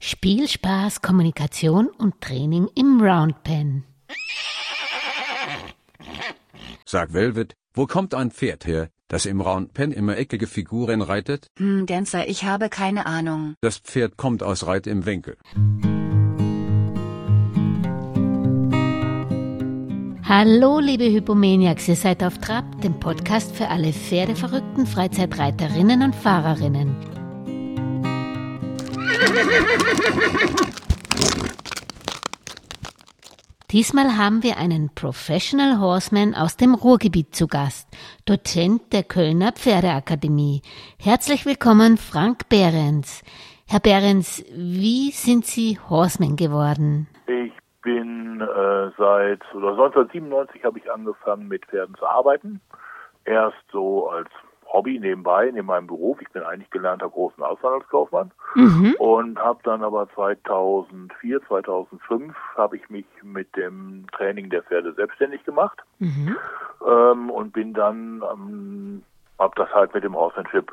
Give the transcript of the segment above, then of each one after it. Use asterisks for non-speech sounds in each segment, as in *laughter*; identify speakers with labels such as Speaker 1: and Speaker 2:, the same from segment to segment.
Speaker 1: Spiel, Spaß, Kommunikation und Training im Roundpen.
Speaker 2: Sag Velvet, wo kommt ein Pferd her, das im Roundpen immer eckige Figuren reitet?
Speaker 3: Hm, Dancer, ich habe keine Ahnung.
Speaker 2: Das Pferd kommt aus Reit im Winkel.
Speaker 1: Hallo, liebe Hypomaniacs, ihr seid auf Trab, dem Podcast für alle pferdeverrückten Freizeitreiterinnen und Fahrerinnen. Diesmal haben wir einen Professional Horseman aus dem Ruhrgebiet zu Gast, Dozent der Kölner Pferdeakademie. Herzlich willkommen, Frank Behrens. Herr Behrens, wie sind Sie Horseman geworden?
Speaker 4: Ich bin äh, seit oder 1997 habe ich angefangen mit Pferden zu arbeiten. Erst so als Hobby nebenbei, neben meinem Beruf. Ich bin eigentlich gelernter großen Auslandskaufmann mhm. und habe dann aber 2004, 2005 habe ich mich mit dem Training der Pferde selbstständig gemacht mhm. ähm, und bin dann, ähm, habe das halt mit dem Horsemanship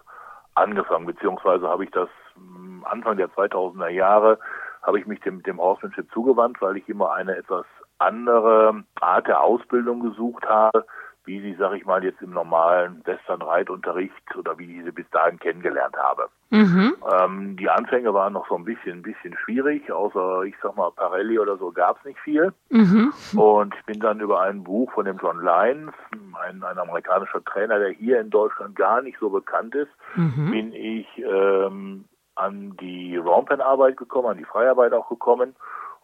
Speaker 4: angefangen, beziehungsweise habe ich das ähm, Anfang der 2000er Jahre habe ich mich dem, dem Horsemanship zugewandt, weil ich immer eine etwas andere Art der Ausbildung gesucht habe, wie sie, sag ich mal, jetzt im normalen Western-Reitunterricht oder wie ich sie bis dahin kennengelernt habe. Mhm. Ähm, die Anfänge waren noch so ein bisschen, ein bisschen schwierig, außer, ich sag mal, Parelli oder so gab es nicht viel. Mhm. Und ich bin dann über ein Buch von dem John Lyons, ein, ein amerikanischer Trainer, der hier in Deutschland gar nicht so bekannt ist, mhm. bin ich ähm, an die Rompen-Arbeit gekommen, an die Freiarbeit auch gekommen.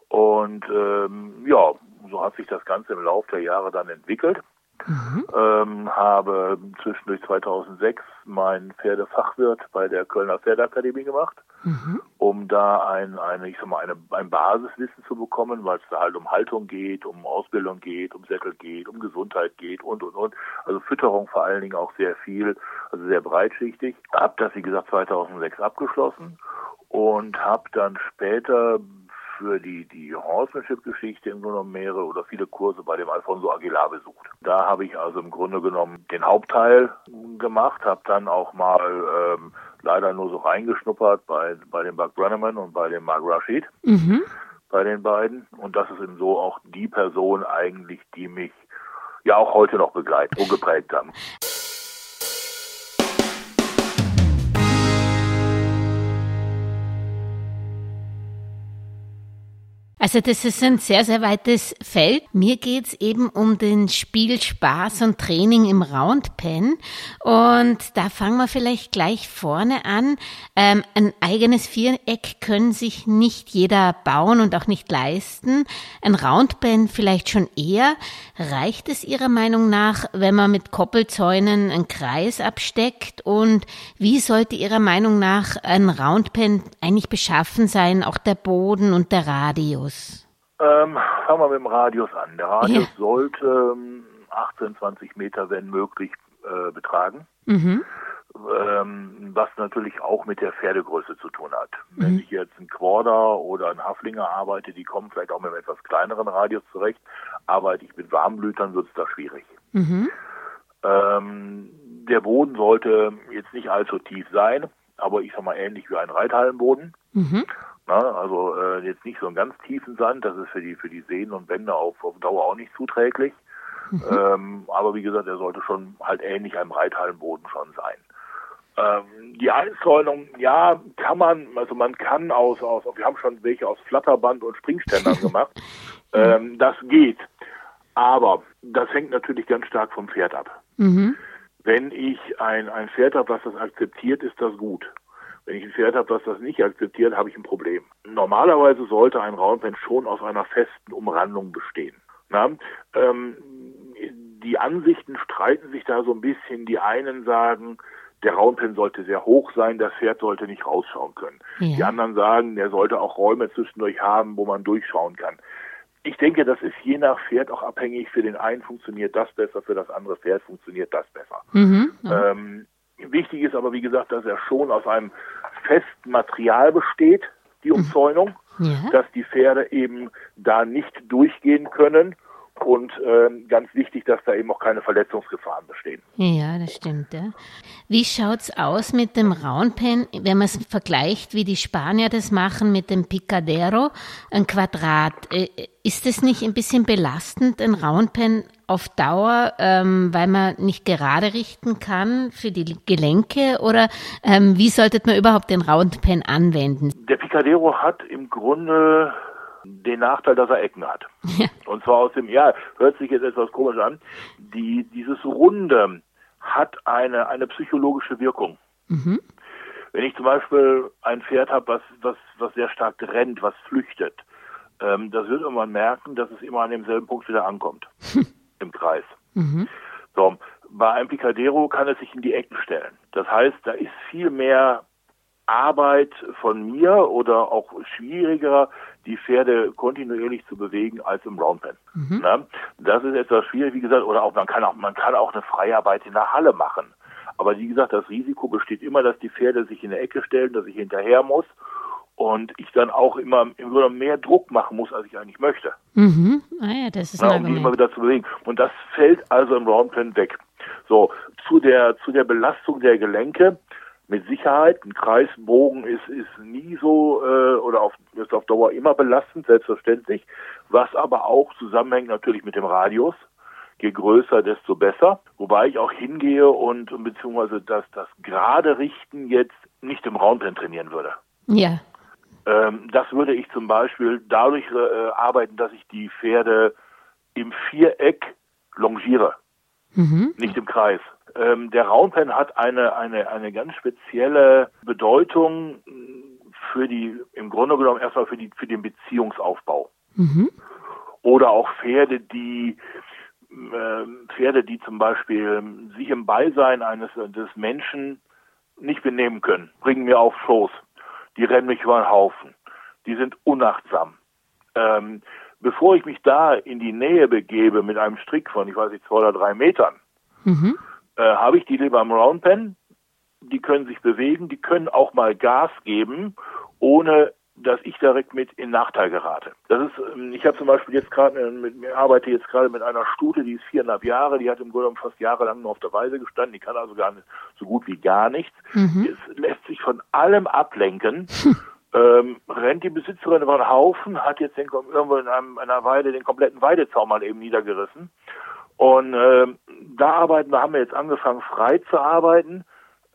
Speaker 4: Und ähm, ja, so hat sich das Ganze im Laufe der Jahre dann entwickelt. Mhm. Ähm, habe zwischendurch 2006 meinen Pferdefachwirt bei der Kölner Pferdeakademie gemacht, mhm. um da ein, eine, ich sag mal, eine, ein Basiswissen zu bekommen, weil es da halt um Haltung geht, um Ausbildung geht, um Sättel geht, um Gesundheit geht und, und, und. Also Fütterung vor allen Dingen auch sehr viel, also sehr breitschichtig. Hab das, wie gesagt, 2006 abgeschlossen und habe dann später für die, die Horsemanship-Geschichte im Grunde genommen mehrere oder viele Kurse bei dem Alfonso Aguilar besucht. Da habe ich also im Grunde genommen den Hauptteil gemacht, habe dann auch mal ähm, leider nur so reingeschnuppert bei, bei dem Buck Brenneman und bei dem Mark Rashid, mhm. bei den beiden. Und das ist eben so auch die Person eigentlich, die mich ja auch heute noch begleitet und geprägt haben.
Speaker 1: Also das ist ein sehr, sehr weites Feld. Mir geht's eben um den Spielspaß und Training im Roundpen. Und da fangen wir vielleicht gleich vorne an. Ähm, ein eigenes Viereck können sich nicht jeder bauen und auch nicht leisten. Ein Roundpen vielleicht schon eher. Reicht es Ihrer Meinung nach, wenn man mit Koppelzäunen einen Kreis absteckt? Und wie sollte Ihrer Meinung nach ein Roundpen eigentlich beschaffen sein, auch der Boden und der Radius?
Speaker 4: Ähm, fangen wir mit dem Radius an. Der Radius ja. sollte 18, ähm, 20 Meter, wenn möglich, äh, betragen. Mhm. Ähm, was natürlich auch mit der Pferdegröße zu tun hat. Mhm. Wenn ich jetzt ein Quarter oder ein Haflinger arbeite, die kommen vielleicht auch mit einem etwas kleineren Radius zurecht. Arbeite ich mit Warmblütern, wird es da schwierig. Mhm. Ähm, der Boden sollte jetzt nicht allzu tief sein, aber ich sag mal ähnlich wie ein Reithallenboden. Mhm. Na, also äh, jetzt nicht so einen ganz tiefen Sand, das ist für die für die Sehnen und Wände auf, auf Dauer auch nicht zuträglich. Mhm. Ähm, aber wie gesagt, er sollte schon halt ähnlich einem Reithallenboden schon sein. Ähm, die Einzäunung, ja, kann man, also man kann aus, aus, wir haben schon welche aus Flatterband und Springständern *laughs* gemacht. Ähm, das geht. Aber das hängt natürlich ganz stark vom Pferd ab. Mhm. Wenn ich ein, ein Pferd habe, was das akzeptiert, ist das gut. Wenn ich ein Pferd habe, das das nicht akzeptiert, habe ich ein Problem. Normalerweise sollte ein Roundpen schon aus einer festen Umrandung bestehen. Na, ähm, die Ansichten streiten sich da so ein bisschen. Die einen sagen, der Roundpen sollte sehr hoch sein, das Pferd sollte nicht rausschauen können. Ja. Die anderen sagen, der sollte auch Räume zwischendurch haben, wo man durchschauen kann. Ich denke, das ist je nach Pferd auch abhängig. Für den einen funktioniert das besser, für das andere Pferd funktioniert das besser. Mhm. Ähm, Wichtig ist aber, wie gesagt, dass er schon aus einem festen Material besteht, die mhm. Umzäunung, ja. dass die Pferde eben da nicht durchgehen können und äh, ganz wichtig, dass da eben auch keine Verletzungsgefahren bestehen.
Speaker 1: Ja, das stimmt. Ja. Wie schaut's aus mit dem Roundpen, wenn man es vergleicht, wie die Spanier das machen mit dem Picadero, ein Quadrat? Äh, ist es nicht ein bisschen belastend, ein Roundpen auf Dauer, ähm, weil man nicht gerade richten kann für die Gelenke? Oder ähm, wie sollte man überhaupt den Roundpen anwenden?
Speaker 4: Der Picadero hat im Grunde den Nachteil, dass er Ecken hat. Ja. Und zwar aus dem, ja, hört sich jetzt etwas komisch an, die, dieses Runde hat eine, eine psychologische Wirkung. Mhm. Wenn ich zum Beispiel ein Pferd habe, was, was, was sehr stark rennt, was flüchtet, ähm, das wird irgendwann merken, dass es immer an demselben Punkt wieder ankommt. *laughs* Im Kreis. Mhm. So, bei einem Picadero kann es sich in die Ecken stellen. Das heißt, da ist viel mehr Arbeit von mir oder auch schwieriger, die Pferde kontinuierlich zu bewegen als im Roundpen. Mhm. Na, das ist etwas schwierig, wie gesagt, oder auch man kann auch man kann auch eine Freiarbeit in der Halle machen. Aber wie gesagt, das Risiko besteht immer, dass die Pferde sich in der Ecke stellen, dass ich hinterher muss und ich dann auch immer, immer mehr Druck machen muss, als ich eigentlich möchte.
Speaker 1: Mhm. Ah ja, das ist
Speaker 4: Na, um die immer wieder zu bewegen. Und das fällt also im Roundpen weg. So, zu der, zu der Belastung der Gelenke mit Sicherheit. Ein Kreisbogen ist, ist nie so äh, oder auf, ist auf Dauer immer belastend, selbstverständlich. Was aber auch zusammenhängt natürlich mit dem Radius. Je größer, desto besser. Wobei ich auch hingehe und beziehungsweise das, das gerade Richten jetzt nicht im Roundpen trainieren würde.
Speaker 1: Ja.
Speaker 4: Ähm, das würde ich zum Beispiel dadurch äh, arbeiten, dass ich die Pferde im Viereck longiere, mhm. nicht im Kreis. Ähm, der Roundpen hat eine, eine, eine ganz spezielle Bedeutung für die, im Grunde genommen erstmal für die, für den Beziehungsaufbau. Mhm. Oder auch Pferde, die, äh, Pferde, die zum Beispiel sich im Beisein eines, des Menschen nicht benehmen können, bringen mir auf Schoß. Die rennen mich über den Haufen. Die sind unachtsam. Ähm, bevor ich mich da in die Nähe begebe mit einem Strick von, ich weiß nicht, zwei oder drei Metern, mhm äh, habe ich die lieber im Roundpen. Die können sich bewegen, die können auch mal Gas geben, ohne dass ich direkt mit in Nachteil gerate. Das ist, ähm, ich habe zum Beispiel jetzt gerade äh, mit mir arbeite jetzt gerade mit einer Stute, die ist viereinhalb Jahre, die hat im Grunde fast jahrelang nur auf der Weise gestanden, die kann also gar nicht so gut wie gar nichts. Mhm. Es lässt sich von allem ablenken. *laughs* Ähm, rennt die Besitzerin über den Haufen, hat jetzt den, irgendwo in einem, einer Weide den kompletten Weidezaun mal eben niedergerissen und äh, da arbeiten, da haben wir jetzt angefangen, frei zu arbeiten,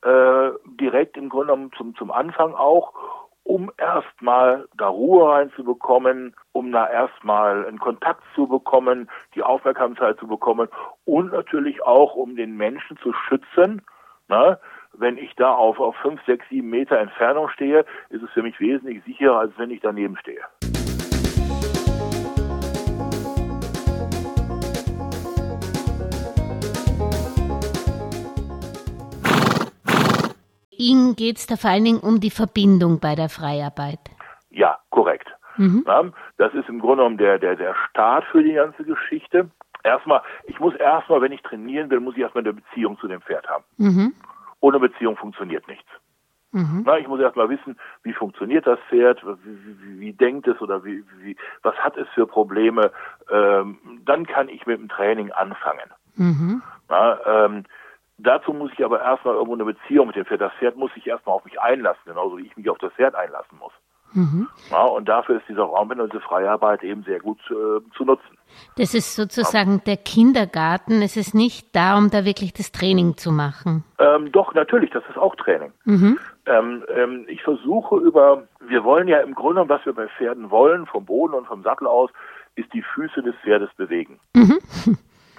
Speaker 4: äh, direkt im Grunde genommen zum, zum Anfang auch, um erstmal da Ruhe reinzubekommen, um da erstmal einen Kontakt zu bekommen, die Aufmerksamkeit zu bekommen und natürlich auch, um den Menschen zu schützen. Ne? Wenn ich da auf, auf fünf, sechs, sieben Meter Entfernung stehe, ist es für mich wesentlich sicherer, als wenn ich daneben stehe.
Speaker 1: Ihnen geht es da vor allen Dingen um die Verbindung bei der Freiarbeit.
Speaker 4: Ja, korrekt. Mhm. das ist im Grunde genommen der, der, der Start für die ganze Geschichte. Erstmal, ich muss erstmal, wenn ich trainieren will, muss ich erstmal eine Beziehung zu dem Pferd haben. Mhm. Ohne Beziehung funktioniert nichts. Mhm. Na, ich muss erstmal wissen, wie funktioniert das Pferd, wie, wie, wie denkt es oder wie, wie, was hat es für Probleme. Ähm, dann kann ich mit dem Training anfangen. Mhm. Na, ähm, Dazu muss ich aber erstmal irgendwo eine Beziehung mit dem Pferd. Das Pferd muss sich erstmal auf mich einlassen, genauso wie ich mich auf das Pferd einlassen muss. Mhm. Ja, und dafür ist dieser Raum und diese Freiarbeit eben sehr gut äh, zu nutzen.
Speaker 1: Das ist sozusagen ja. der Kindergarten. Es ist nicht da, um da wirklich das Training zu machen.
Speaker 4: Ähm, doch, natürlich, das ist auch Training. Mhm. Ähm, ähm, ich versuche über, wir wollen ja im Grunde, was wir bei Pferden wollen, vom Boden und vom Sattel aus, ist die Füße des Pferdes bewegen. Mhm.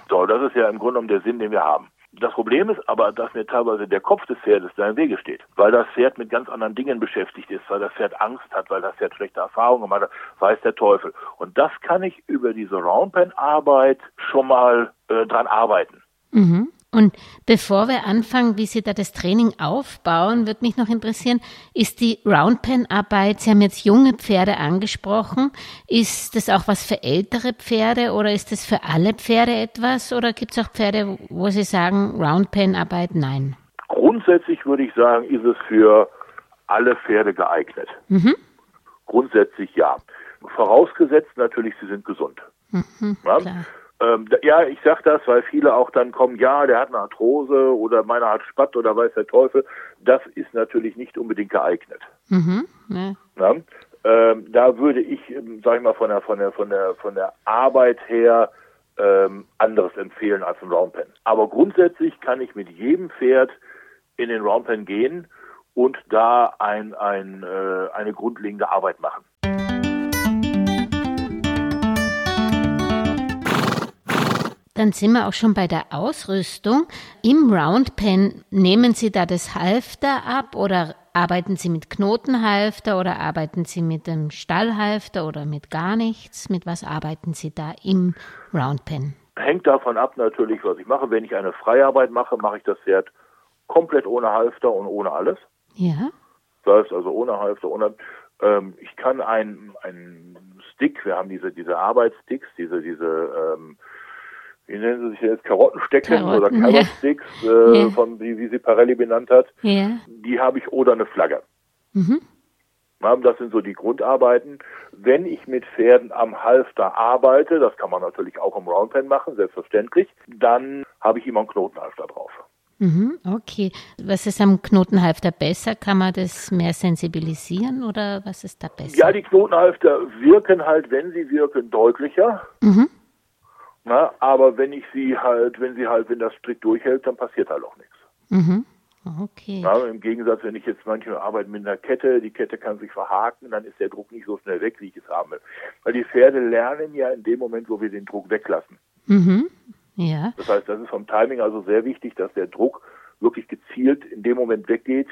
Speaker 4: So, das ist ja im Grunde genommen der Sinn, den wir haben. Das Problem ist aber, dass mir teilweise der Kopf des Pferdes da im Wege steht, weil das Pferd mit ganz anderen Dingen beschäftigt ist, weil das Pferd Angst hat, weil das Pferd schlechte Erfahrungen gemacht hat, weiß der Teufel. Und das kann ich über diese Roundpen-Arbeit schon mal äh, dran arbeiten.
Speaker 1: Mhm. Und bevor wir anfangen, wie Sie da das Training aufbauen, würde mich noch interessieren, ist die Roundpen-Arbeit, Sie haben jetzt junge Pferde angesprochen, ist das auch was für ältere Pferde oder ist das für alle Pferde etwas oder gibt es auch Pferde, wo Sie sagen, Roundpen-Arbeit nein?
Speaker 4: Grundsätzlich würde ich sagen, ist es für alle Pferde geeignet. Mhm. Grundsätzlich ja. Vorausgesetzt natürlich, sie sind gesund. Mhm, ja? Ähm, ja, ich sag das, weil viele auch dann kommen, ja, der hat eine Arthrose oder meiner hat Spatt oder weiß der Teufel. Das ist natürlich nicht unbedingt geeignet.
Speaker 1: Mhm. Ja?
Speaker 4: Ähm, da würde ich, ähm, sag ich mal, von der, von der, von der, von der Arbeit her ähm, anderes empfehlen als ein Roundpen. Aber grundsätzlich kann ich mit jedem Pferd in den Roundpen gehen und da ein, ein, äh, eine grundlegende Arbeit machen.
Speaker 1: Dann sind wir auch schon bei der Ausrüstung. Im Roundpen nehmen Sie da das Halfter ab oder arbeiten Sie mit Knotenhalfter oder arbeiten Sie mit dem Stallhalfter oder mit gar nichts? Mit was arbeiten Sie da im Roundpen?
Speaker 4: Hängt davon ab natürlich, was ich mache. Wenn ich eine Freiarbeit mache, mache ich das Pferd komplett ohne Halfter und ohne alles.
Speaker 1: Ja.
Speaker 4: Das heißt also ohne Halfter, ohne. Ähm, ich kann ein, ein Stick, wir haben diese, diese Arbeitssticks, diese, diese, ähm, wie nennen sie sich jetzt, Karottenstecken oder
Speaker 1: Karotten, ja.
Speaker 4: Carrot-Sticks, äh,
Speaker 1: Ja.
Speaker 4: von, wie, wie sie Parelli benannt hat,
Speaker 1: Ja.
Speaker 4: die habe ich oder eine Flagge.
Speaker 1: Mhm.
Speaker 4: Ja, Das sind so die Grundarbeiten. Wenn ich mit Pferden am Halfter arbeite, das kann man natürlich auch im Roundpen machen, selbstverständlich, dann habe ich immer einen Knotenhalfter drauf.
Speaker 1: Mhm. Okay. Was ist am Knotenhalfter besser? Kann man das mehr sensibilisieren oder was ist da besser?
Speaker 4: Ja, die Knotenhalfter wirken halt, wenn sie wirken, deutlicher.
Speaker 1: Mhm.
Speaker 4: Na, aber wenn ich sie halt, wenn sie halt, wenn das strikt durchhält, dann passiert halt auch nichts.
Speaker 1: Mhm. Okay.
Speaker 4: Na, Im Gegensatz, wenn ich jetzt manchmal arbeite mit einer Kette, die Kette kann sich verhaken, dann ist der Druck nicht so schnell weg, wie ich es haben will. Weil die Pferde lernen ja in dem Moment, wo wir den Druck weglassen.
Speaker 1: Mhm. Ja.
Speaker 4: Das heißt, das ist vom Timing also sehr wichtig, dass der Druck wirklich gezielt in dem Moment weggeht.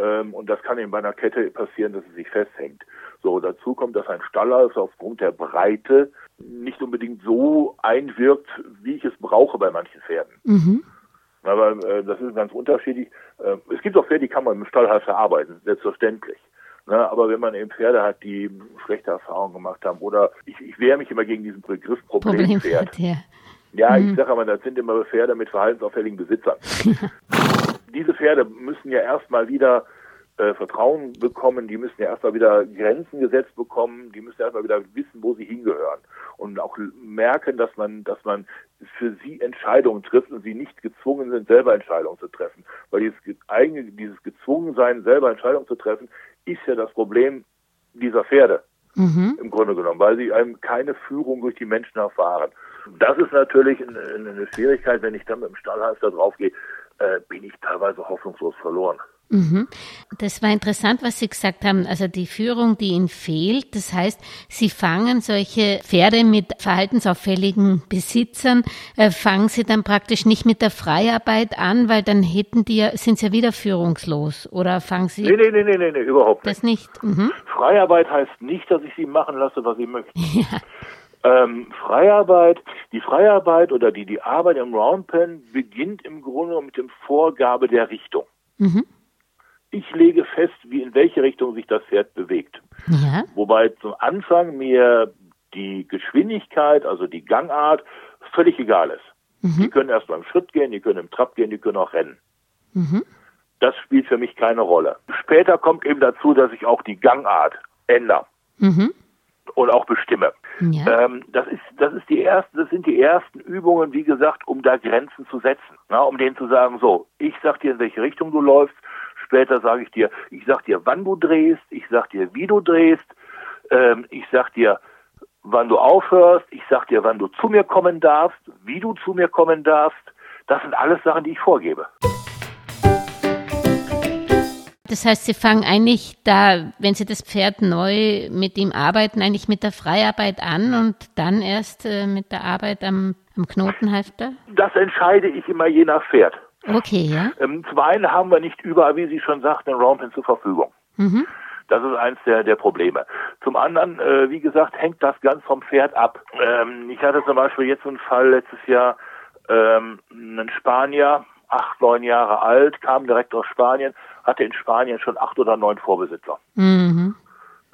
Speaker 4: Ähm, und das kann eben bei einer Kette passieren, dass es sich festhängt. So, dazu kommt, dass ein Stallhalfter aufgrund der Breite nicht unbedingt so einwirkt, wie ich es brauche bei manchen Pferden.
Speaker 1: Mhm.
Speaker 4: Aber äh, das ist ganz unterschiedlich. Äh, es gibt auch Pferde, die kann man mit dem Stallhalfter arbeiten, selbstverständlich. Ne, aber wenn man eben Pferde hat, die schlechte Erfahrungen gemacht haben, oder ich, ich wehre mich immer gegen diesen Begriff Problempferd.
Speaker 1: Problempferd, ja.
Speaker 4: Ja, ich sage aber, das sind immer Pferde mit verhaltensauffälligen Besitzern. *laughs* Diese Pferde müssen ja erstmal wieder äh, Vertrauen bekommen, die müssen ja erstmal wieder Grenzen gesetzt bekommen, die müssen erstmal wieder wissen, wo sie hingehören und auch merken, dass man, dass man für sie Entscheidungen trifft und sie nicht gezwungen sind, selber Entscheidungen zu treffen. Weil dieses ge- eigene, dieses Gezwungensein, selber Entscheidungen zu treffen, ist ja das Problem dieser Pferde
Speaker 1: Mhm.
Speaker 4: im Grunde genommen, weil sie einem keine Führung durch die Menschen erfahren. Das ist natürlich eine, eine Schwierigkeit, wenn ich dann mit dem Stallhalfter draufgehe, äh, bin ich teilweise hoffnungslos verloren.
Speaker 1: Mhm. Das war interessant, was Sie gesagt haben. Also die Führung, die Ihnen fehlt. Das heißt, Sie fangen solche Pferde mit verhaltensauffälligen Besitzern, äh, fangen Sie dann praktisch nicht mit der Freiarbeit an, weil dann hätten die ja, sind Sie ja wieder führungslos. Oder fangen Sie
Speaker 4: Nee, nee, nee, nee, nee, nee überhaupt nicht.
Speaker 1: das nicht? Mhm.
Speaker 4: Freiarbeit heißt nicht, dass ich sie machen lasse, was sie möchten. *laughs*
Speaker 1: Ja.
Speaker 4: Ähm, Freiarbeit, die Freiarbeit oder die, die Arbeit im Roundpen beginnt im Grunde mit dem Vorgabe der Richtung.
Speaker 1: Mhm.
Speaker 4: Ich lege fest, wie in welche Richtung sich das Pferd bewegt.
Speaker 1: Ja.
Speaker 4: Wobei zum Anfang mir die Geschwindigkeit, also die Gangart, völlig egal ist. Die können erst beim Schritt gehen, die können im Trab gehen, die können auch rennen.
Speaker 1: Mhm.
Speaker 4: Das spielt für mich keine Rolle. Später kommt eben dazu, dass ich auch die Gangart ändere
Speaker 1: Mhm.
Speaker 4: Und auch bestimme.
Speaker 1: Ja.
Speaker 4: Ähm, das ist, das ist die ersten, das sind die ersten Übungen, wie gesagt, um da Grenzen zu setzen. Na, um denen zu sagen, so, ich sag dir, in welche Richtung du läufst. Später sage ich dir, ich sag dir, wann du drehst. Ich sag dir, wie du drehst. Ähm, ich sag dir, wann du aufhörst. Ich sag dir, wann du zu mir kommen darfst, wie du zu mir kommen darfst. Das sind alles Sachen, die ich vorgebe.
Speaker 1: Das heißt, Sie fangen eigentlich da, wenn Sie das Pferd neu mit ihm arbeiten, eigentlich mit der Freiarbeit an und dann erst äh, mit der Arbeit am, am Knotenhalfter?
Speaker 4: Das entscheide ich immer je nach Pferd.
Speaker 1: Okay, ja.
Speaker 4: Ähm, zum einen haben wir nicht überall, wie Sie schon sagten, einen Roundpen zur Verfügung.
Speaker 1: Mhm.
Speaker 4: Das ist eins der, der Probleme. Zum anderen, äh, wie gesagt, hängt das ganz vom Pferd ab. Ähm, ich hatte zum Beispiel jetzt so einen Fall letztes Jahr, ähm, einen Spanier, acht, neun Jahre alt, kam direkt aus Spanien, hatte in Spanien schon acht oder neun Vorbesitzer.
Speaker 1: Mhm.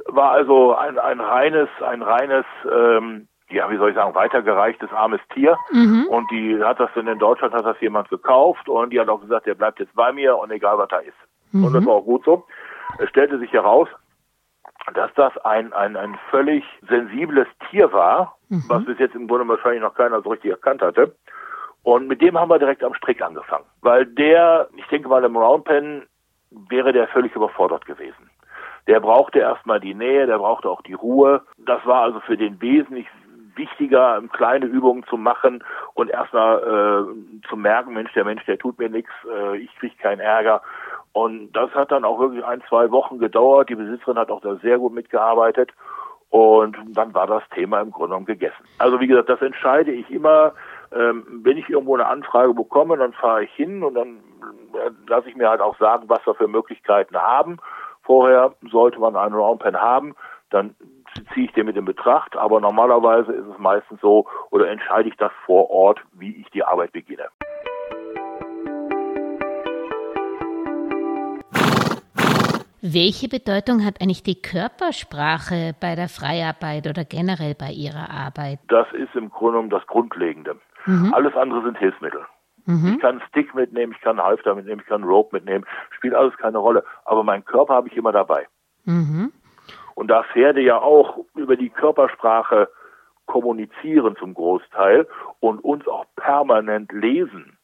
Speaker 4: War also ein, ein reines, ein reines, ähm, ja, wie soll ich sagen, weitergereichtes armes Tier.
Speaker 1: Mhm.
Speaker 4: Und die hat das dann in Deutschland hat das jemand gekauft und die hat auch gesagt, der bleibt jetzt bei mir und egal was da ist. Und das war auch gut so. Es stellte sich heraus, dass das ein, ein, ein völlig sensibles Tier war, mhm. was bis jetzt im Grunde wahrscheinlich noch keiner so richtig erkannt hatte. Und mit dem haben wir direkt am Strick angefangen. Weil der, ich denke mal, im Roundpen wäre der völlig überfordert gewesen. Der brauchte erstmal die Nähe, der brauchte auch die Ruhe. Das war also für den wesentlich wichtiger, kleine Übungen zu machen und erstmal äh, zu merken, Mensch, der Mensch, der tut mir nichts, äh, ich kriege keinen Ärger. Und das hat dann auch wirklich ein, zwei Wochen gedauert. Die Besitzerin hat auch da sehr gut mitgearbeitet. Und dann war das Thema im Grunde genommen gegessen. Also wie gesagt, das entscheide ich immer, ähm, wenn ich irgendwo eine Anfrage bekomme, dann fahre ich hin und dann äh, lasse ich mir halt auch sagen, was wir für Möglichkeiten haben. Vorher sollte man einen Roundpen haben, dann ziehe ich den mit in Betracht, aber normalerweise ist es meistens so oder entscheide ich das vor Ort, wie ich die Arbeit beginne.
Speaker 1: Welche Bedeutung hat eigentlich die Körpersprache bei der Freiarbeit oder generell bei Ihrer Arbeit?
Speaker 4: Das ist im Grunde genommen das Grundlegende. Mhm. Alles andere sind Hilfsmittel. Mhm. Ich kann einen Stick mitnehmen, ich kann einen Halfter mitnehmen, ich kann Rope mitnehmen, spielt alles keine Rolle. Aber meinen Körper habe ich immer dabei. Mhm. Und da Pferde ja auch über die Körpersprache kommunizieren zum Großteil und uns auch permanent lesen,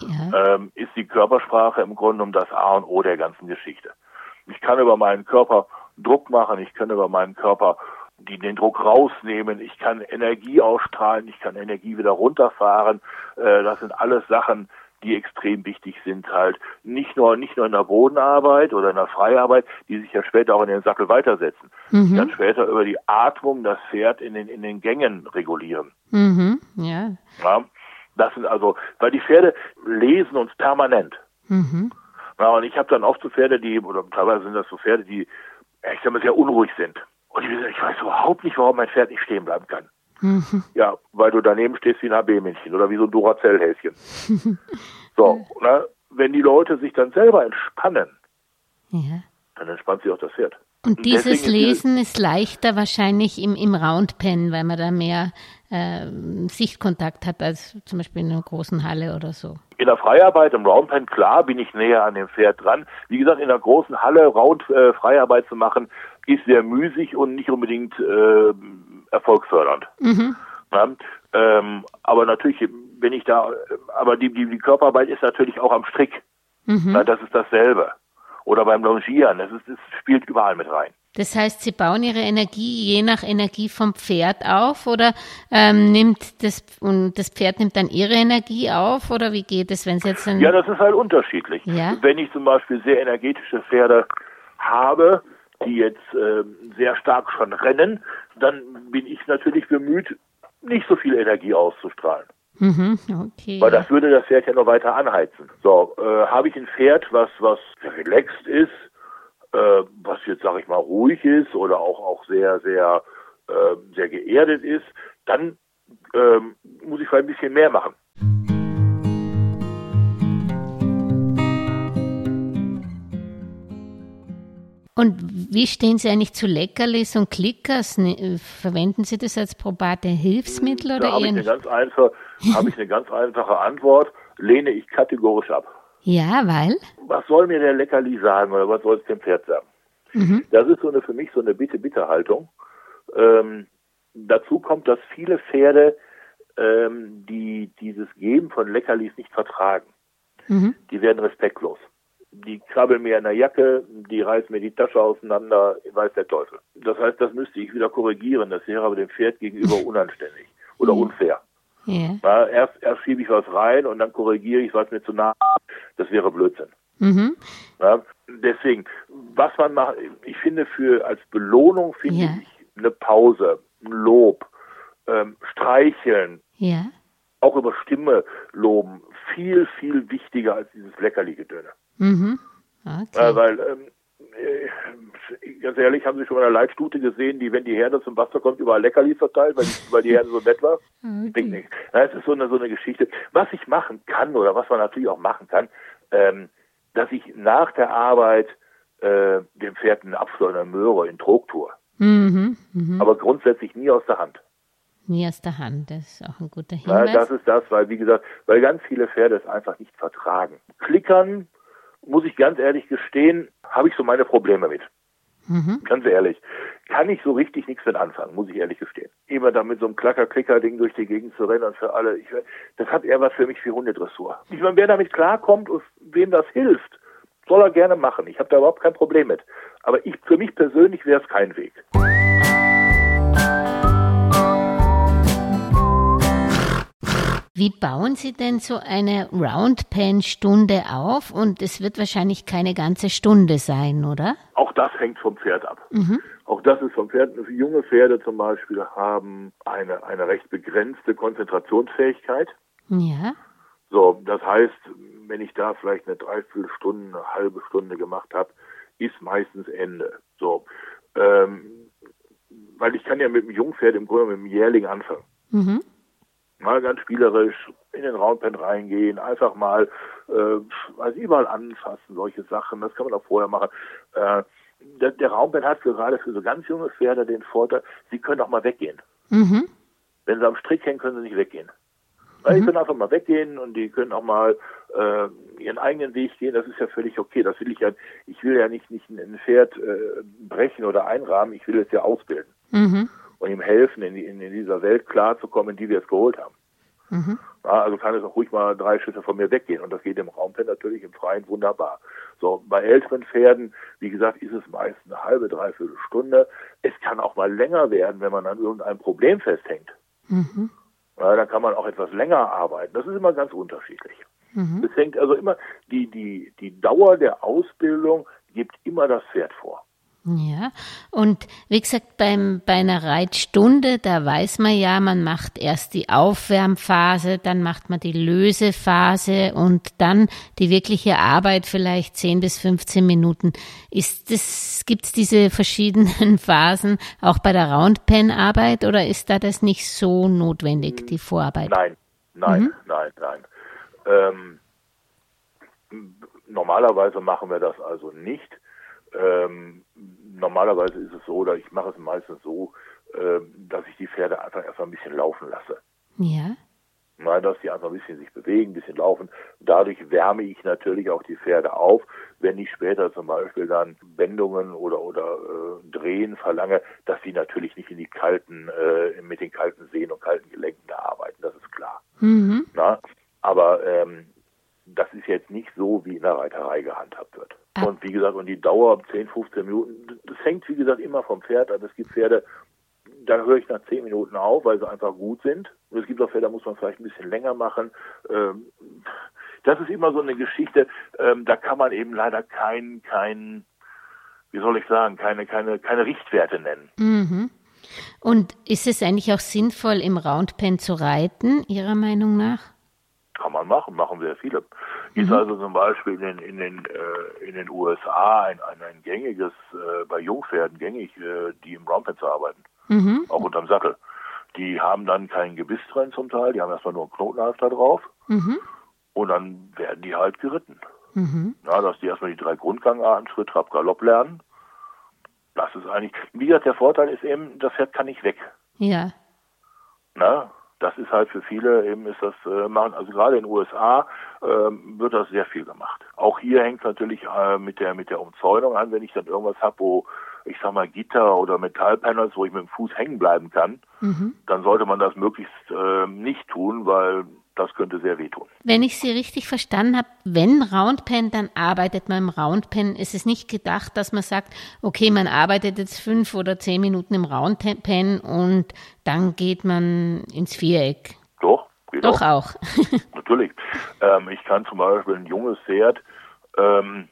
Speaker 4: ja. ähm, ist die Körpersprache im Grunde genommen das A und O der ganzen Geschichte. Ich kann über meinen Körper Druck machen, ich kann über meinen Körper die den Druck rausnehmen, ich kann Energie ausstrahlen, ich kann Energie wieder runterfahren. Äh, das sind alles Sachen, die extrem wichtig sind halt. Nicht nur, nicht nur in der Bodenarbeit oder in der Freiarbeit, die sich ja später auch in den Sattel weitersetzen. Mhm. Kann später über die Atmung das Pferd in den, in den Gängen regulieren.
Speaker 1: Mhm. Ja.
Speaker 4: ja. Das sind also, weil die Pferde lesen uns permanent. Mhm. Ja, und ich habe dann oft so Pferde, die, oder teilweise sind das so Pferde, die, ich sag mal, sehr unruhig sind. Und ich, ich weiß überhaupt nicht, warum mein Pferd nicht stehen bleiben kann. Mhm. Ja, weil du daneben stehst wie ein HB-Männchen oder wie so ein Duracell-Häschen. *laughs* so, ne? wenn die Leute sich dann selber entspannen, ja. dann entspannt sich auch das Pferd.
Speaker 1: Und dieses Lesen ist leichter wahrscheinlich im, im Roundpen, weil man da mehr äh, Sichtkontakt hat als zum Beispiel in einer großen Halle oder so.
Speaker 4: In der Freiarbeit im Roundpen, klar, bin ich näher an dem Pferd dran. Wie gesagt, in der großen Halle Round äh, Freiarbeit zu machen, ist sehr müßig und nicht unbedingt äh, erfolgsfördernd. Mhm. Ja, ähm, aber natürlich, wenn ich da, aber die, die, die Körperarbeit ist natürlich auch am Strick. Mhm. Ja, das ist dasselbe oder beim Longieren. Das, ist, das spielt überall mit rein.
Speaker 1: Das heißt, Sie bauen Ihre Energie je nach Energie vom Pferd auf oder ähm, nimmt das und das Pferd nimmt dann Ihre Energie auf oder wie geht es, wenn es jetzt
Speaker 4: Ja, das ist halt unterschiedlich. Ja? Wenn ich zum Beispiel sehr energetische Pferde habe, die jetzt äh, sehr stark schon rennen, dann bin ich natürlich bemüht, nicht so viel Energie auszustrahlen. Mhm, okay. Weil das würde das Pferd ja noch weiter anheizen. So, äh, habe ich ein Pferd, was, was relaxed ist, äh, was jetzt, sage ich mal, ruhig ist oder auch, auch sehr, sehr, äh, sehr geerdet ist, dann ähm, muss ich vielleicht ein bisschen mehr machen.
Speaker 1: Und wie stehen Sie eigentlich zu Leckerlis und Klickers? Ne, verwenden Sie das als probate Hilfsmittel oder
Speaker 4: da habe ich, eine ganz einfache, *laughs* habe ich eine ganz einfache Antwort, lehne ich kategorisch ab.
Speaker 1: Ja, weil?
Speaker 4: Was soll mir der Leckerli sagen oder was soll es dem Pferd sagen? Mhm. Das ist so eine für mich so eine Bitte-Bitte-Haltung. Ähm, dazu kommt, dass viele Pferde ähm, die dieses Geben von Leckerlis nicht vertragen. Mhm. Die werden respektlos die krabbeln mir in der Jacke, die reißen mir die Tasche auseinander, weiß der Teufel. Das heißt, das müsste ich wieder korrigieren. Das wäre aber dem Pferd gegenüber *laughs* unanständig oder unfair. Yeah. Ja, erst, erst schiebe ich was rein und dann korrigiere ich, was mir zu nah Das wäre Blödsinn. Mhm. Ja, deswegen, was man macht, ich finde für als Belohnung finde yeah. ich eine Pause, ein Lob, ähm, streicheln, yeah. auch über Stimme loben, viel, viel wichtiger als dieses Leckerli-Gedöne. Mhm. Okay. Äh, weil, ähm, äh, ganz ehrlich, haben Sie schon mal eine Leitstute gesehen, die, wenn die Herde zum Wasser kommt, überall Leckerli verteilt, weil die, weil die Herde so nett war? *laughs* Okay. Nicht. Das ist so eine, so eine Geschichte. Was ich machen kann, oder was man natürlich auch machen kann, ähm, dass ich nach der Arbeit äh, dem Pferd einen Apfel oder eine Möhre in Trog tue. Mhm, mh. Aber grundsätzlich nie aus der Hand.
Speaker 1: Nie aus der Hand, das ist auch ein guter Hinweis.
Speaker 4: Ja, das ist das, weil, wie gesagt, weil ganz viele Pferde es einfach nicht vertragen. Klickern, muss ich ganz ehrlich gestehen, habe ich so meine Probleme mit. Mhm. Ganz ehrlich. Kann ich so richtig nichts mit anfangen, muss ich ehrlich gestehen. Immer da mit so einem Klacker-Klicker-Ding durch die Gegend zu rennen und für alle. Ich, das hat eher was für mich wie Hundedressur. Ich meine, wer damit klarkommt und wem das hilft, soll er gerne machen. Ich habe da überhaupt kein Problem mit. Aber ich, für mich persönlich wäre es kein Weg.
Speaker 1: Wie bauen Sie denn so eine Roundpen-Stunde auf? Und es wird wahrscheinlich keine ganze Stunde sein, oder?
Speaker 4: Auch das hängt vom Pferd ab. Mhm. Auch das ist vom Pferd. Junge Pferde zum Beispiel haben eine, eine recht begrenzte Konzentrationsfähigkeit.
Speaker 1: Ja.
Speaker 4: So, das heißt, wenn ich da vielleicht eine Dreiviertelstunde, eine halbe Stunde gemacht habe, ist meistens Ende. So, ähm, weil ich kann ja mit dem Jungpferd im Grunde mit dem Jährling anfangen. Mhm mal ganz spielerisch in den Roundpen reingehen, einfach mal äh, also überall anfassen, solche Sachen, das kann man auch vorher machen. Äh, der, der Roundpen hat gerade für so ganz junge Pferde den Vorteil, sie können auch mal weggehen. Mhm. Wenn sie am Strick hängen, können sie nicht weggehen. Weil mhm. die können einfach mal weggehen und die können auch mal äh, ihren eigenen Weg gehen. Das ist ja völlig okay. Das will ich ja. Ich will ja nicht nicht ein Pferd äh, brechen oder einrahmen. Ich will es ja ausbilden. Mhm und ihm helfen, in, in, in dieser Welt klarzukommen, die wir es geholt haben. Mhm. Ja, also kann es auch ruhig mal drei Schritte von mir weggehen und das geht im Raumpen natürlich im Freien wunderbar. So, bei älteren Pferden, wie gesagt, ist es meist eine halbe, dreiviertel Stunde. Es kann auch mal länger werden, wenn man an irgendeinem Problem festhängt. Mhm. Ja, dann kann man auch etwas länger arbeiten. Das ist immer ganz unterschiedlich. Mhm. Es hängt also immer, die, die, die Dauer der Ausbildung gibt immer das Pferd vor.
Speaker 1: Ja, und wie gesagt, beim, bei einer Reitstunde, da weiß man ja, man macht erst die Aufwärmphase, dann macht man die Lösephase und dann die wirkliche Arbeit vielleicht 10 bis 15 Minuten. Ist das, gibt's diese verschiedenen *laughs* Phasen auch bei der Roundpen-Arbeit oder ist da das nicht so notwendig, die Vorarbeit?
Speaker 4: Nein, nein, mhm. nein, nein. Ähm, normalerweise machen wir das also nicht. Ähm, normalerweise ist es so, oder ich mache es meistens so, äh, dass ich die Pferde einfach erstmal ein bisschen laufen lasse.
Speaker 1: Ja.
Speaker 4: Nein, dass die einfach ein bisschen sich bewegen, ein bisschen laufen. Dadurch wärme ich natürlich auch die Pferde auf. Wenn ich später zum Beispiel dann Wendungen oder oder äh, Drehen verlange, dass sie natürlich nicht in die kalten, äh, mit den kalten Sehnen und kalten Gelenken da arbeiten, das ist klar. Mhm. Na? Aber ähm, das ist jetzt nicht so, wie in der Reiterei gehandhabt wird. Ah. Und wie gesagt, und die Dauer 10, 15 Minuten, das hängt wie gesagt immer vom Pferd an. Es gibt Pferde, da höre ich nach 10 Minuten auf, weil sie einfach gut sind. Und es gibt auch Pferde, da muss man vielleicht ein bisschen länger machen. Ähm, das ist immer so eine Geschichte, ähm, da kann man eben leider kein, kein, wie soll ich sagen, keine, keine, keine Richtwerte nennen.
Speaker 1: Mhm. Und ist es eigentlich auch sinnvoll, im Roundpen zu reiten, Ihrer Meinung nach?
Speaker 4: Kann man machen, machen sehr viele. Ist mhm. also zum Beispiel in den, in den, äh, in den USA ein, ein, ein gängiges, äh, bei Jungpferden gängig, äh, die im Roundpen zu arbeiten. Mhm. Auch unterm Sattel. Die haben dann kein Gebiss drin zum Teil, die haben erstmal nur einen Knotenhalfter drauf. Mhm. Und dann werden die halt geritten. Mhm. Ja, dass die erstmal die drei Grundgangarten, Schritt, Trab, Galopp lernen. Das ist eigentlich, wie gesagt, der Vorteil ist eben, das Pferd kann nicht weg.
Speaker 1: Ja.
Speaker 4: Na, das ist halt für viele eben ist das äh, machen also gerade in den USA äh, wird das sehr viel gemacht. Auch hier hängt natürlich äh, mit der mit der Umzäunung an, wenn ich dann irgendwas habe, wo ich sag mal Gitter oder Metallpanels, wo ich mit dem Fuß hängen bleiben kann, mhm. dann sollte man das möglichst äh, nicht tun, weil das könnte sehr wehtun.
Speaker 1: Wenn ich Sie richtig verstanden habe, wenn Roundpen, dann arbeitet man im Roundpen. Es ist nicht gedacht, dass man sagt, okay, man arbeitet jetzt fünf oder zehn Minuten im Roundpen und dann geht man ins Viereck.
Speaker 4: Doch, geht
Speaker 1: Doch auch.
Speaker 4: auch. *laughs* Natürlich. Ähm, ich kann zum Beispiel ein junges Pferd, ähm,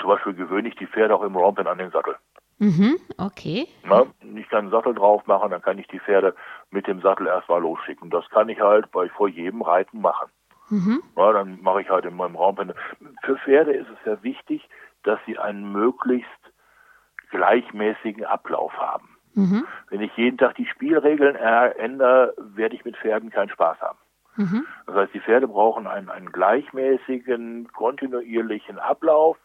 Speaker 4: zum Beispiel gewöhne ich die Pferde auch im Roundpen an den Sattel.
Speaker 1: Mhm, okay.
Speaker 4: Na, ich kann einen Sattel drauf machen, dann kann ich die Pferde mit dem Sattel erstmal losschicken. Das kann ich halt bei vor jedem Reiten machen. Mhm. Na, dann mache ich halt in meinem Raum. Für Pferde ist es ja wichtig, dass sie einen möglichst gleichmäßigen Ablauf haben. Mhm. Wenn ich jeden Tag die Spielregeln ändere, werde ich mit Pferden keinen Spaß haben. Mhm. Das heißt, die Pferde brauchen einen, einen gleichmäßigen, kontinuierlichen Ablauf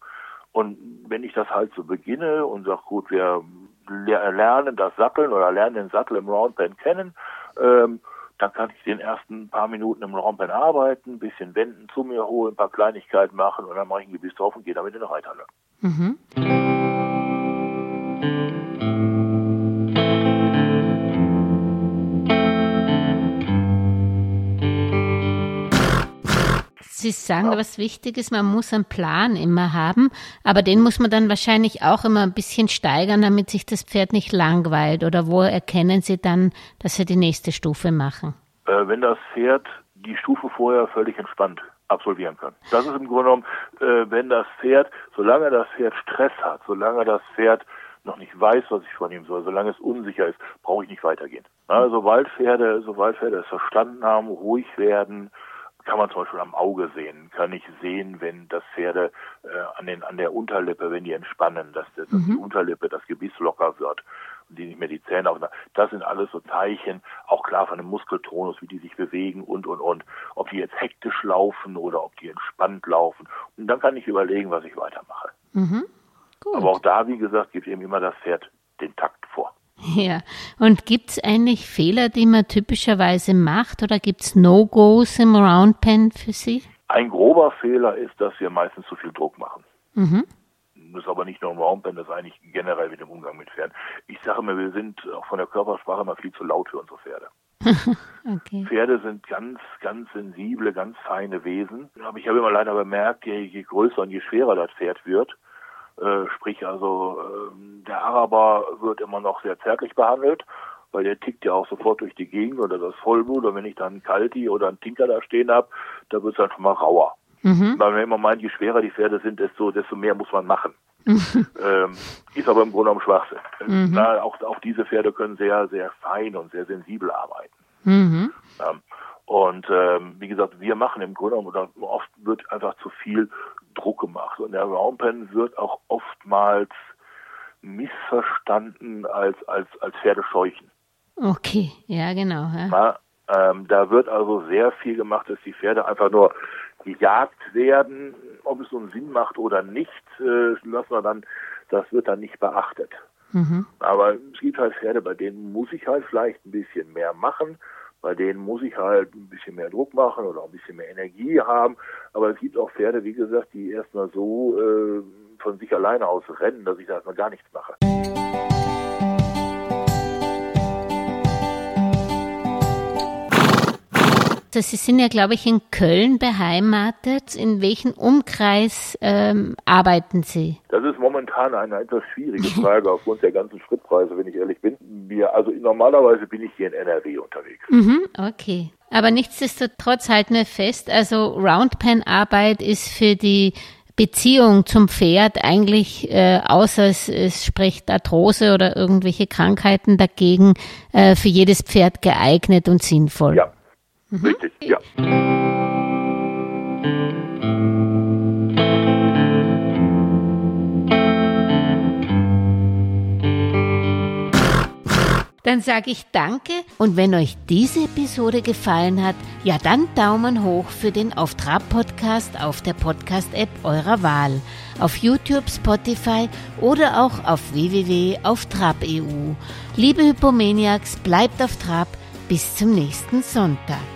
Speaker 4: und wenn ich das halt so beginne und sage, gut, wir lernen das Satteln oder lernen den Sattel im Roundpen kennen, ähm, dann kann ich den ersten paar Minuten im Roundpen arbeiten, ein bisschen wenden, zu mir holen, ein paar Kleinigkeiten machen und dann mache ich ein Gebiss drauf und gehe damit in die Reithalle. Mhm.
Speaker 1: Sie sagen ja. was Wichtiges, man muss einen Plan immer haben, aber den muss man dann wahrscheinlich auch immer ein bisschen steigern, damit sich das Pferd nicht langweilt. Oder wo erkennen Sie dann, dass Sie die nächste Stufe machen?
Speaker 4: Äh, wenn das Pferd die Stufe vorher völlig entspannt absolvieren kann. Das ist im Grunde genommen, äh, wenn das Pferd, solange das Pferd Stress hat, solange das Pferd noch nicht weiß, was ich von ihm soll, solange es unsicher ist, brauche ich nicht weitergehen. Na, sobald Pferde, sobald Pferde es verstanden haben, ruhig werden, kann man zum Beispiel am Auge sehen, kann ich sehen, wenn das Pferde äh, an, den, an der Unterlippe, wenn die entspannen, dass, dass mhm. die Unterlippe, das Gebiss locker wird und die nicht mehr die Zähne aufnehmen. Das sind alles so Zeichen, auch klar von dem Muskeltonus, wie die sich bewegen und, und, und. Ob die jetzt hektisch laufen oder ob die entspannt laufen. Und dann kann ich überlegen, was ich weitermache. Mhm. Aber auch da, wie gesagt, gibt eben immer das Pferd den Takt vor. *laughs*
Speaker 1: Ja, und gibt es eigentlich Fehler, die man typischerweise macht oder gibt es No-Gos im Roundpen für Sie?
Speaker 4: Ein grober Fehler ist, dass wir meistens zu viel Druck machen. Mhm. Das ist aber nicht nur im Roundpen, das ist eigentlich generell mit dem Umgang mit Pferden. Ich sage immer, wir sind auch von der Körpersprache immer viel zu laut für unsere Pferde. *laughs* okay. Pferde sind ganz, ganz sensible, ganz feine Wesen. Aber ich habe immer leider bemerkt, je, je größer und je schwerer das Pferd wird, äh, sprich also äh, der Araber wird immer noch sehr zärtlich behandelt, weil der tickt ja auch sofort durch die Gegend oder das Vollblut. Und wenn ich dann einen Kalti oder einen Tinker da stehen habe, da wird es dann schon mal rauer. Mhm. Weil man immer meint, je schwerer die Pferde sind, desto, desto mehr muss man machen. *laughs* ähm, ist aber im Grunde genommen Schwachsinn. Mhm. Na, auch, auch diese Pferde können sehr, sehr fein und sehr sensibel arbeiten. Mhm. Ähm, und ähm, wie gesagt, wir machen im Grunde genommen, oft wird einfach zu viel Druck gemacht. Und der Roundpen wird auch oftmals missverstanden als, als, als Pferdescheuchen.
Speaker 1: Okay, ja, genau. Ja.
Speaker 4: Na, ähm, da wird also sehr viel gemacht, dass die Pferde einfach nur gejagt werden. Ob es so einen Sinn macht oder nicht, äh, lassen wir dann, das wird dann nicht beachtet. Mhm. Aber es gibt halt Pferde, bei denen muss ich halt vielleicht ein bisschen mehr machen bei denen muss ich halt ein bisschen mehr Druck machen oder ein bisschen mehr Energie haben. Aber es gibt auch Pferde, wie gesagt, die erstmal so äh, von sich alleine aus rennen, dass ich da erstmal gar nichts mache.
Speaker 1: Sie sind ja, glaube ich, in Köln beheimatet. In welchem Umkreis ähm, arbeiten Sie?
Speaker 4: Das ist momentan eine etwas schwierige Frage aufgrund der ganzen Schrittpreise, wenn ich ehrlich bin. Wir, also normalerweise bin ich hier in NRW unterwegs.
Speaker 1: Mhm, okay. Aber nichtsdestotrotz halten wir fest, also Roundpen-Arbeit ist für die Beziehung zum Pferd eigentlich, äh, außer es, es spricht Arthrose oder irgendwelche Krankheiten dagegen, äh, für jedes Pferd geeignet und sinnvoll.
Speaker 4: Ja, Mhm. Richtig, ja.
Speaker 1: Dann sage ich danke und wenn euch diese Episode gefallen hat, ja dann Daumen hoch für den Auf Trab Podcast auf der Podcast-App eurer Wahl, auf YouTube, Spotify oder auch auf www.auftrab.eu. Liebe Hypomaniacs, bleibt auf Trab, bis zum nächsten Sonntag.